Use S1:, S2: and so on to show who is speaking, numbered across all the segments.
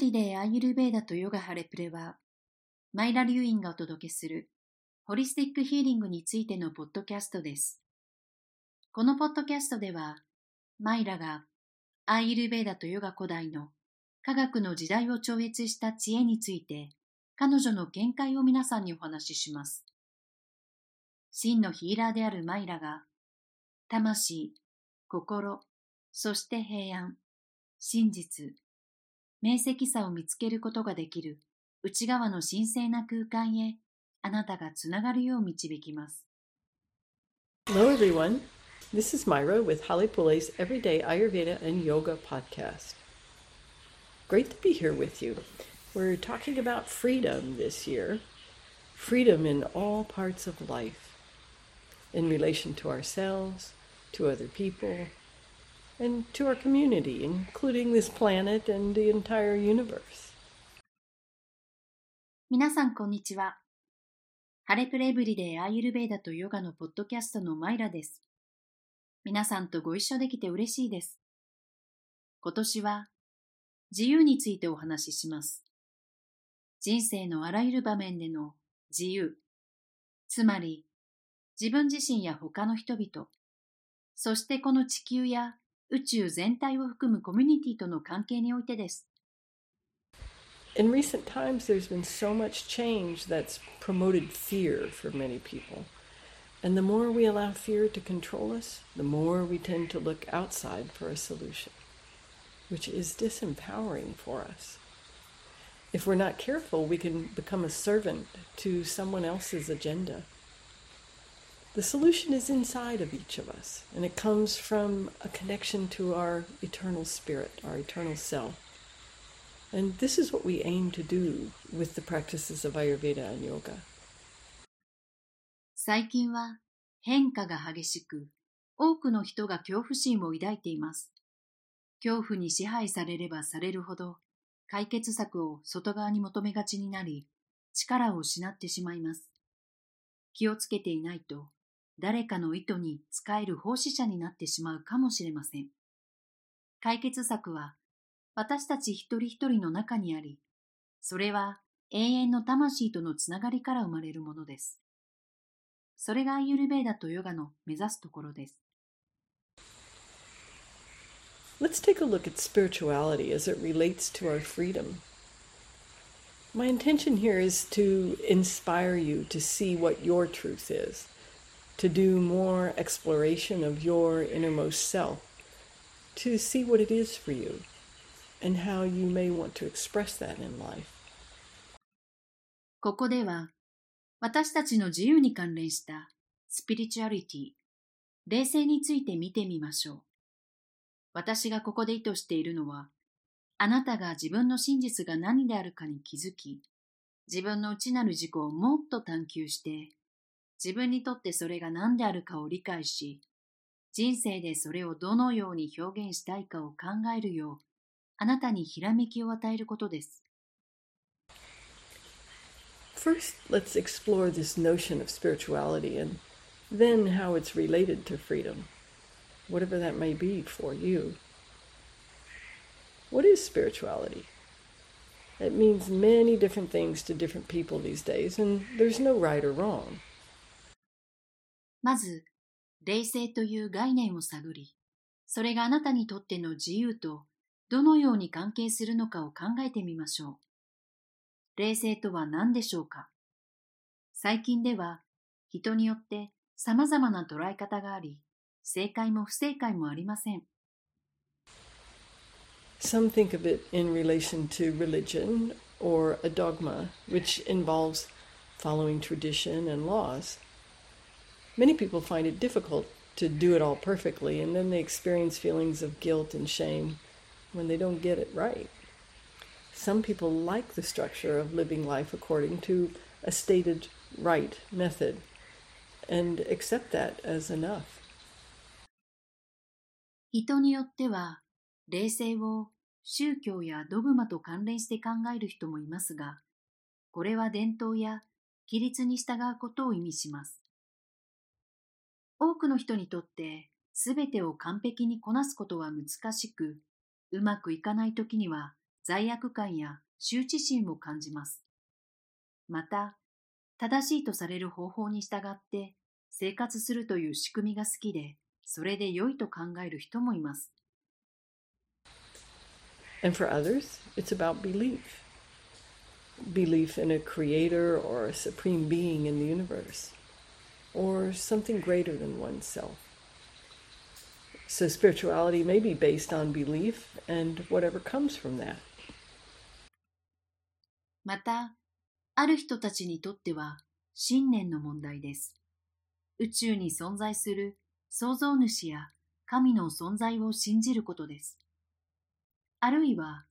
S1: リデーアーユルベーダとヨガハレプレは、マイラ・リューインがお届けするホリスティックヒーリングについてのポッドキャストです。このポッドキャストでは、マイラがアーユルベーダとヨガ古代の科学の時代を超越した知恵について、彼女の見解を皆さんにお話しします。真のヒーラーであるマイラが、魂、心、そして平安、真実、明晰さを見つけることができる内側の神聖な空間へあなたがつながるよう導きます。
S2: Hello everyone. This is Myra with Holly Pule's Everyday Ayurveda and Yoga podcast. Great to be here with you. We're talking about freedom this year. Freedom in all parts of life. In relation to ourselves, to other people, and to our community, including this planet and the entire universe.
S1: 皆さん、こんにちは。ハレプレブリでアーユルベーダとヨガのポッドキャストのマイラです。皆さんとご一緒できて嬉しいです。今年は自由についてお話しします。人生のあらゆる場面での自由、つまり自分自身や他の人々、そしてこの地球や宇宙全体を含むコミュニティとの関係においてです。
S2: In recent times, there's been so much change that's promoted fear for many people. And the more we allow fear to control us, the more we tend to look outside for a solution, which is disempowering for us. If we're not careful, we can become a servant to someone else's agenda The solution is inside of each of us, and it comes from a connection to our eternal spirit, our eternal self. And this is what we aim to do with the practices of Ayurveda and yoga.
S1: 最近は変化が激しく、多くの人が恐怖心を抱いています。恐怖に支配されればされるほど、解決策を外側に求めがちになり、力を失ってしまいます。気をつけていないと、誰かの意図に使える奉仕者になってしまうかもしれません。解決策は私たち一人一人の中にあり、それは永遠の魂とのつながりから生まれるものです。それがアユルベーダとヨガの目指すところです。
S2: Let's take a look at spirituality as it relates to our freedom. My intention here is to inspire you to see what your truth is. To do more exploration of your innermost self, to see what it is for you and how you may want to express that in life.
S1: ここでは私たちの自由に関連したスピリチュアリティ、冷静について見てみましょう。私がここで意図しているのは、あなたが自分の真実が何であるかに気づき、自分の内なる自己をもっと探求して自分にとってそれが何であるかを理解し、人生でそれをどのように表現したいかを考えるよう、あなたにひらめきを与えることです。
S2: First, let's explore this notion of spirituality and then how it's related to freedom, whatever that may be for you. What is spirituality? It means many different things to different people these days, and there's no right or wrong.
S1: まず、霊性という概念を探り、それがあなたにとっての自由とどのように関係するのかを考えてみましょう。霊性とは何でしょうか？最近では人によって様々な捉え方があり、正解も不正解もありません。
S2: Some think of it in relation to religion or a dogma, which involves following tradition and laws. Many people find it difficult to do it all perfectly, and then they experience feelings of guilt and shame when they don't get it right. Some people like the structure of living life according to a stated right method and accept that as enough.
S1: 人によっては、霊性を宗教やドグマと関連して考える人もいますが、これは伝統や規律に従うことを意味します。多くの人にとって全てを完璧にこなすことは難しく、うまくいかない時には罪悪感や羞恥心を感じます。また、正しいとされる方法に従って生活するという仕組みが好きで、それで良いと考える人もいます。
S2: And for others, it's about belief. Belief in a creator or a supreme being in the universe, or something greater than oneself. So spirituality may be based on belief and whatever comes from that.
S1: また、ある人たちにとっては信念の問題です。宇宙に存在する創造主や神の存在を信じることです。あるいは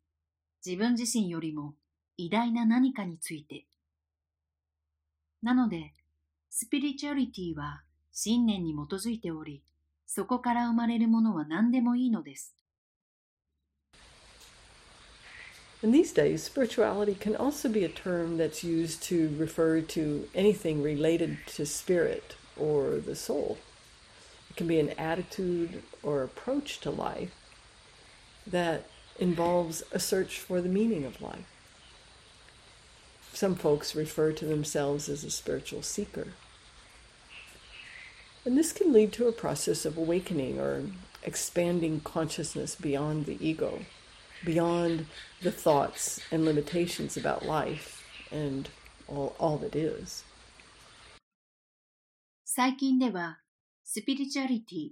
S1: 自分自身よりも偉大な何かについて。なので、スピリチュアリティは信念に基づいており、そこから生まれるものは何でもいいのです。
S2: In these days, spirituality can also be a term that's used to refer to anything related to spirit or the soul. It can be an attitude or approach to life that involves a search for the meaning of life. Some folks refer to themselves as a spiritual seeker. And this can lead to a process of awakening or expanding consciousness beyond the ego beyond the thoughts and limitations about life and all, all that is.
S1: 最近では、スピリチュアリティ、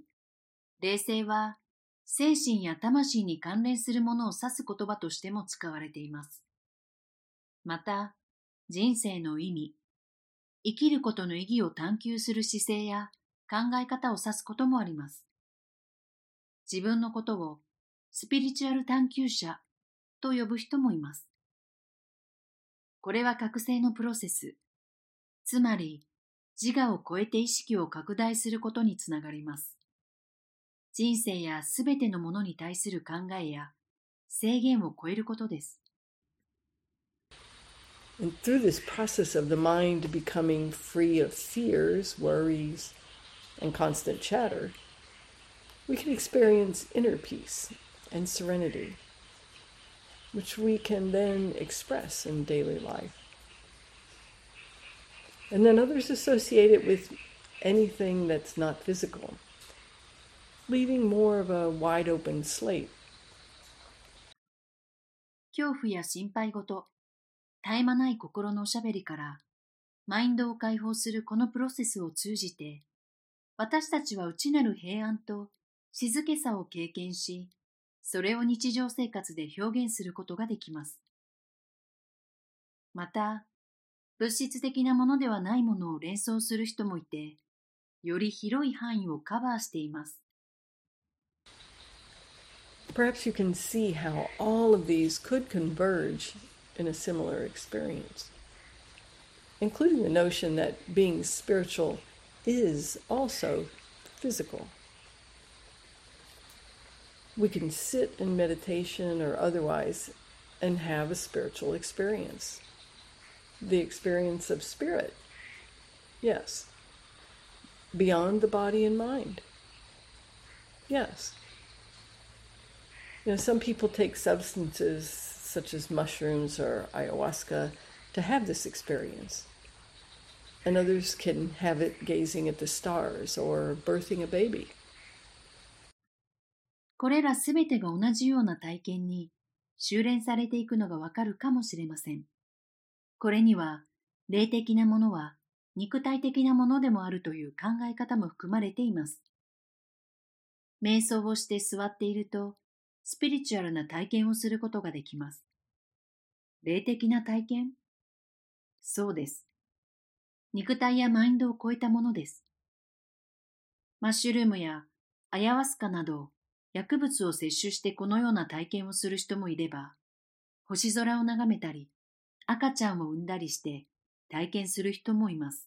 S1: 霊性は精神や魂に関連するものを指す言葉としても使われています。また、 人生の意味、生きることの意義を探求する姿勢や考え方を指すこともあります。自分のことをスピリチュアル探求者と呼ぶ人もいます。これは覚醒のプロセス、つまり自我を超えて意識を拡大することにつながります。人生やすべてのものに対する考えや制限を超えることです。
S2: And through this process of the mind becoming free of fears, worries, and constant chatter, we can experience inner peace and serenity, which we can then express in daily life. And then others associate it with anything that's not physical, leaving more of a wide open slate.
S1: 恐怖や心配事、 絶え間ない心のおしゃべりから、マインドを解放するこのプロセスを通じて、私たちは内なる平安と静けさを経験し、それを日常生活で表現することができます。また、物質的なものではないものを連想する人もいて、より広い範囲をカバーしています。
S2: Perhaps you can see how all of these could converge in a similar experience, including the notion that being spiritual is also physical. we can sit in meditation or otherwise and have a spiritual experience. The experience of spirit. Yes. Beyond the body and mind. Yes. You know, some people take substances such as mushrooms or ayahuasca to have this experience. And others can have it gazing at the stars or birthing a baby.
S1: これらすべてが同じような体験に修練されていくのがわかるかもしれません。これには、霊的なものは肉体的なものでもあるという考え方も含まれています。瞑想をして座っていると、スピリチュアルな体験をすることができます。霊的な体験？そうです。肉体やマインドを超えたものです。マッシュルームやアヤワスカなど薬物を摂取してこのような体験をする人もいれば、星空を眺めたり、赤ちゃんを産んだりして体験する人もいます。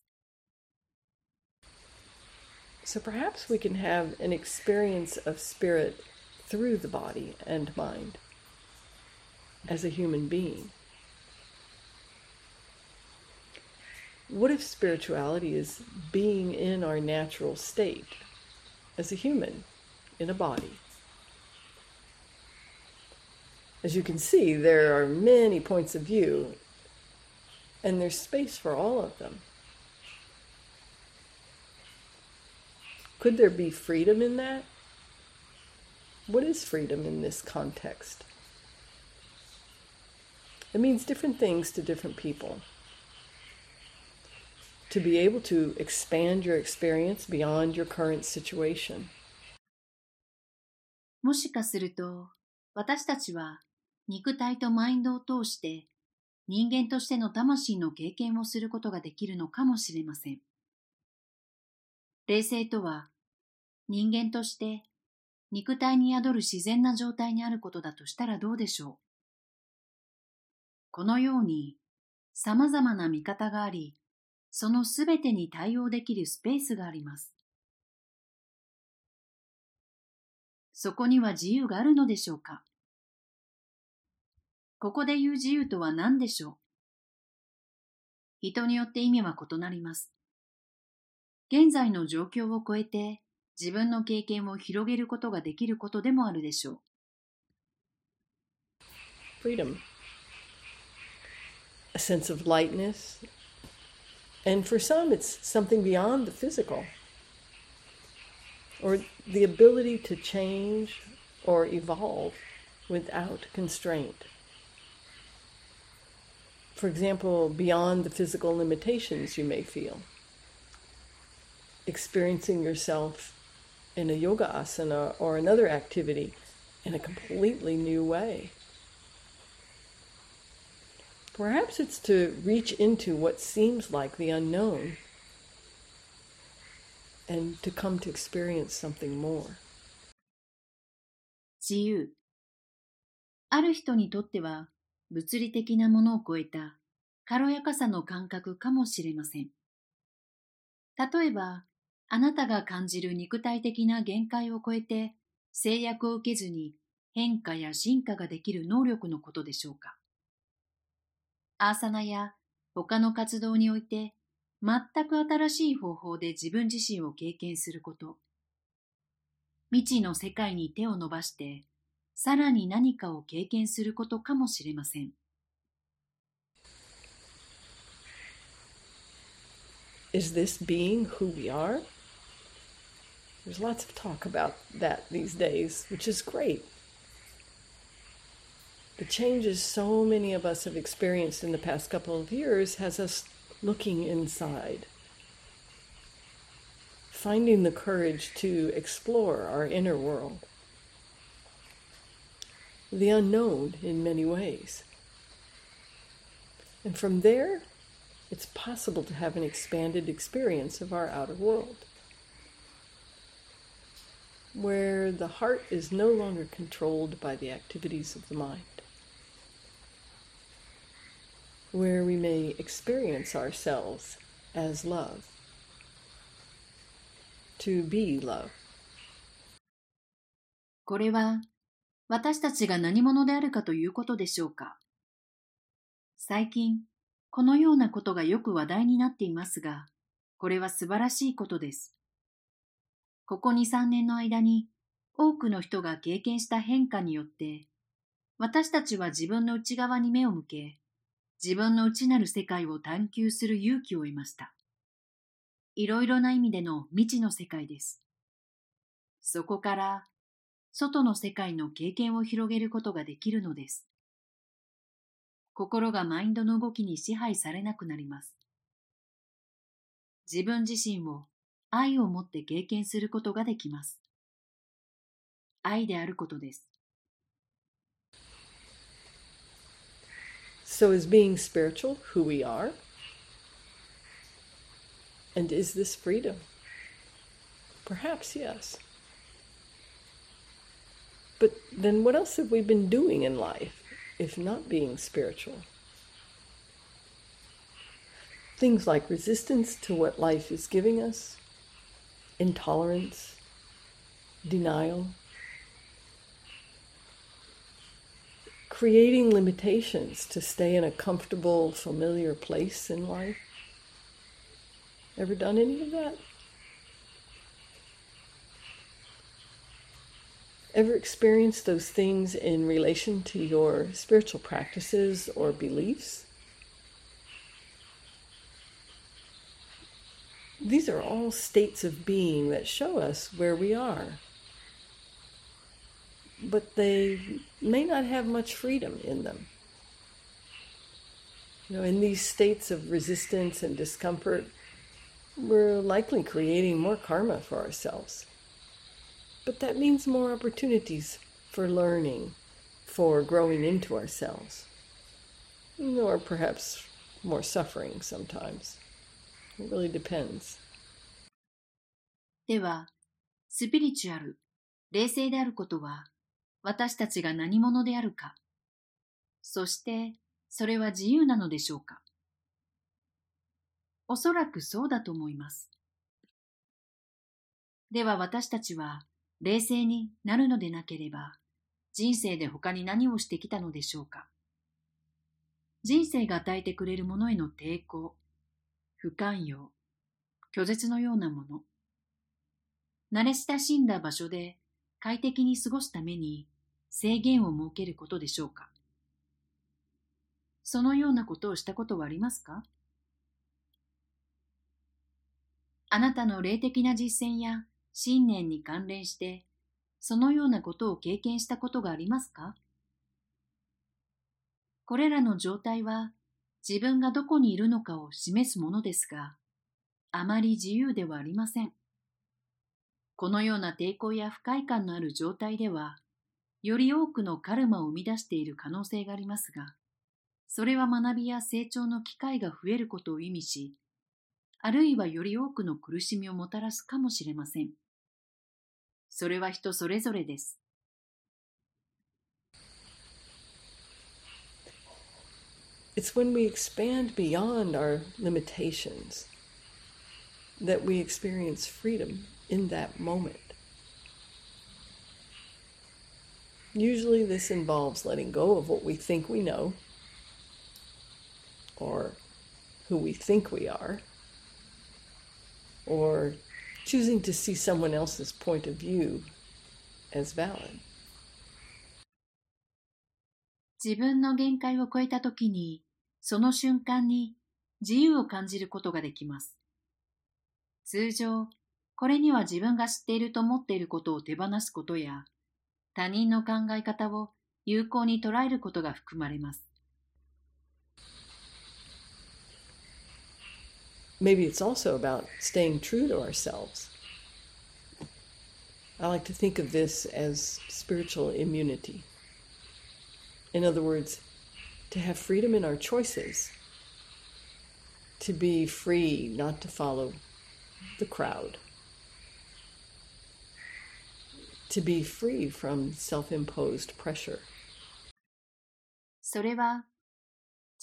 S2: So perhaps we can have an experience of spirit through the body and mind as a human being. What if spirituality is being in our natural state as a human in a body? As you can see, there are many points of view, and there's space for all of them. Could there be freedom in that? What is freedom in this context? It means different things to different people. To be able to expand your experience beyond your current situation.
S1: もしかすると、私たちは肉体とマインドを通して人間としての魂の経験をすることができるのかもしれません。霊性とは人間として肉体に宿る自然な状態にあることだとしたらどうでしょう？このように様々な見方があり、そのすべてに対応できるスペースがあります。そこには自由があるのでしょうか？ここで言う自由とは何でしょう？人によって意味は異なります。現在の状況を超えて自分の経験を広げることができることでもあるでしょ
S2: う。Freedom. A sense of lightness. And for some, it's something beyond the physical. Or the ability to change or evolve without constraint. For example, beyond the physical limitations you may feel. Experiencing yourself in a yoga asana or another activity in a completely new way. Perhaps it's to reach into what seems like the unknown and to come to experience something more.
S1: 自由ある人にとっては物理的なものを超えた軽やかさの感覚かもしれません。例えば、あなたが感じる肉体的な限界を超えて制約を受けずに変化や進化ができる能力のことでしょうか？アーサナや他の活動において全く新しい方法で自分自身を経験すること。未知の世界に手を伸ばしてさらに何かを経験することかもしれません。
S2: Is this being who we are? There's lots of talk about that these days, which is great. The changes so many of us have experienced in the past couple of years has us looking inside, finding the courage to explore our inner world the unknown in many ways. And from there, it's possible to have an expanded experience of our outer world, where the heart is no longer controlled by the activities of the mind, where we may experience ourselves as love, to be love.
S1: これは私たちが何者であるかということでしょうか。最近、このようなことがよく話題になっていますが、これは素晴らしいことです。ここ2、3年の間に多くの人が経験した変化によって、私たちは自分の内側に目を向け、自分の内なる世界を探求する勇気を得ました。いろいろな意味での未知の世界です。そこから外の世界の経験を広げることができるのです。心がマインドの動きに支配されなくなります。自分自身を愛を持って経験することができます。愛であることです。
S2: So is being spiritual who we are? And is this freedom? Perhaps yes. But then what else have we been doing in life if not being spiritual? Things like resistance to what life is giving us, intolerance, denial, creating limitations to stay in a comfortable, familiar place in life. Ever done any of that? Ever experienced those things in relation to your spiritual practices or beliefs? These are all states of being that show us where we are. But they may not have much freedom in them. You know, in these states of resistance and discomfort, we're likely creating more karma for ourselves. But that means more opportunities for learning, for growing into ourselves, or perhaps more suffering sometimes. It really depends.
S1: では、スピリチュアル、冷静であることは、私たちが何者であるか、そしてそれは自由なのでしょうかおそらくそうだと思います。では私たちは冷静になるのでなければ、人生で他に何をしてきたのでしょうか人生が与えてくれるものへの抵抗、不寛容、拒絶のようなもの、慣れ親しんだ場所で快適に過ごすために制限を設けることでしょうか。そのようなことをしたことはありますか？あなたの霊的な実践や信念に関連して、そのようなことを経験したことがありますか？これらの状態は自分がどこにいるのかを示すものですが、あまり自由ではありません。このような抵抗や不快感のある状態では、より多くのカルマを生み出している可能性がありますが、それは学びや成長の機会が増えることを意味し、あるいはより多くの苦しみをもたらすかもしれません。それは人それぞれです。
S2: It's when we expand beyond our limitations that we experience freedom in that moment. Usually, this involves letting go of what we think we know or who we think we are or choosing to see someone else's point of view as valid.
S1: 自分の限界を超えたときに、 その瞬間に自由を感じることができます。通常、これには自分が知っていると思っていることを手放すことや、他人の考え方を有効に捉えることが含まれます。
S2: maybe it's also about staying true to ourselves. I like to think of this as spiritual immunity. In other words, to have freedom in our choices, to be free not to follow the crowd, to be free from self imposed pressure.
S1: それは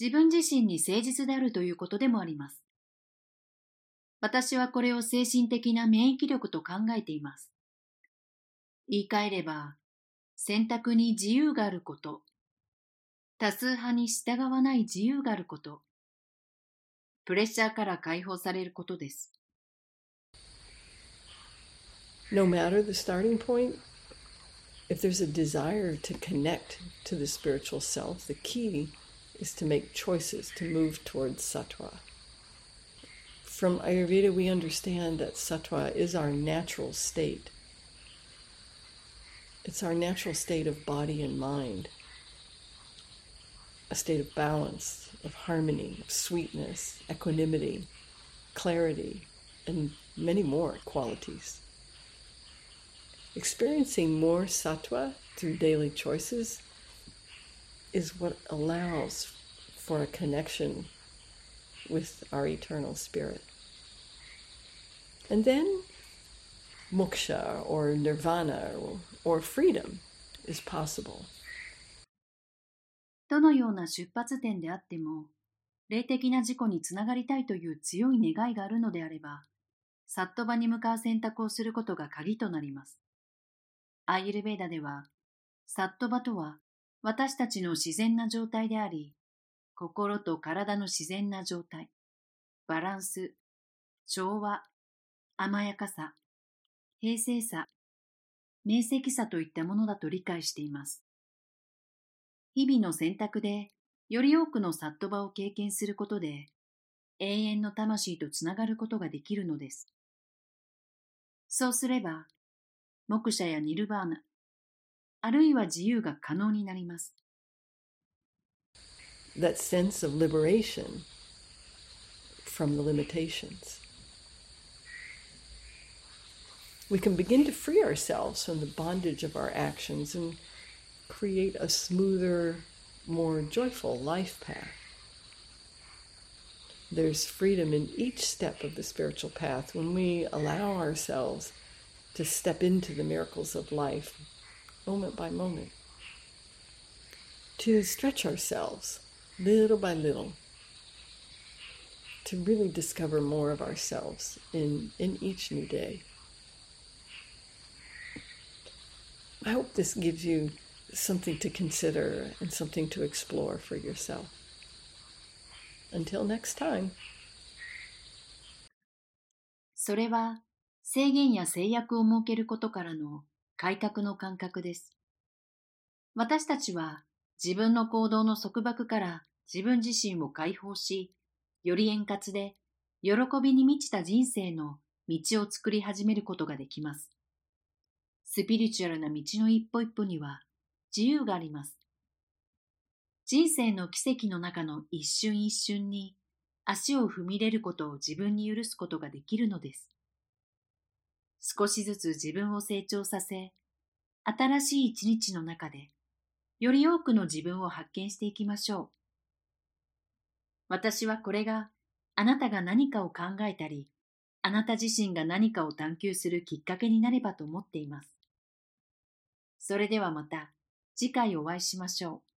S1: 自分自身に誠実であるということでもあります。私はこれを精神的な免疫力と考えています。言い換えれば、選択に自由があること、多数派に従わない自由があること、プレッシャーから解放されることです。
S2: No matter the starting point, if there's a desire to connect to the spiritual self, the key is to make choices to move towards sattva. From Ayurveda, we understand that sattva is our natural state. It's our natural state of body and mind, a state of balance, of harmony, of sweetness, equanimity, clarity, and many more qualities. Experiencing more sattva through daily choices is what allows for a connection with our eternal spirit. And then moksha or nirvana or freedom is possible.
S1: どのような出発点であっても、霊的な事故につながりたいという強い願いがあるのであれば、サットバに向かう選択をすることが鍵となります。アイルベーダでは、サットバとは私たちの自然な状態であり、心と体の自然な状態、バランス、調和、甘やかさ、平静さ、明晰さといったものだと理解しています。日々の選択でより多くのサットバを経験することで永遠の魂とつながることができるのです。そうすれば、目者やニルバーナ、あるいは自由が可能になります。
S2: That sense of liberation from the limitations. We can begin to free ourselves from the bondage of our actions and create a smoother, more joyful life path. There's freedom in each step of the spiritual path when we allow ourselves to step into the miracles of life moment by moment, to stretch ourselves little by little, to really discover more of ourselves in, in each new day. I hope this gives you something to consider and something to explore for yourself. Until next time.
S1: それは制限や制約を設けることからの改革の感覚です。私たちは自分の行動の束縛から自分自身を解放し、より円滑で喜びに満ちた人生の道を作り始めることができます。スピリチュアルな道の一歩一歩には自由があります。人生の奇跡の中の一瞬一瞬に足を踏み入れることを自分に許すことができるのです。少しずつ自分を成長させ、新しい一日の中で、より多くの自分を発見していきましょう。私はこれがあなたが何かを考えたり、あなた自身が何かを探求するきっかけになればと思っています。それではまた次回お会いしましょう。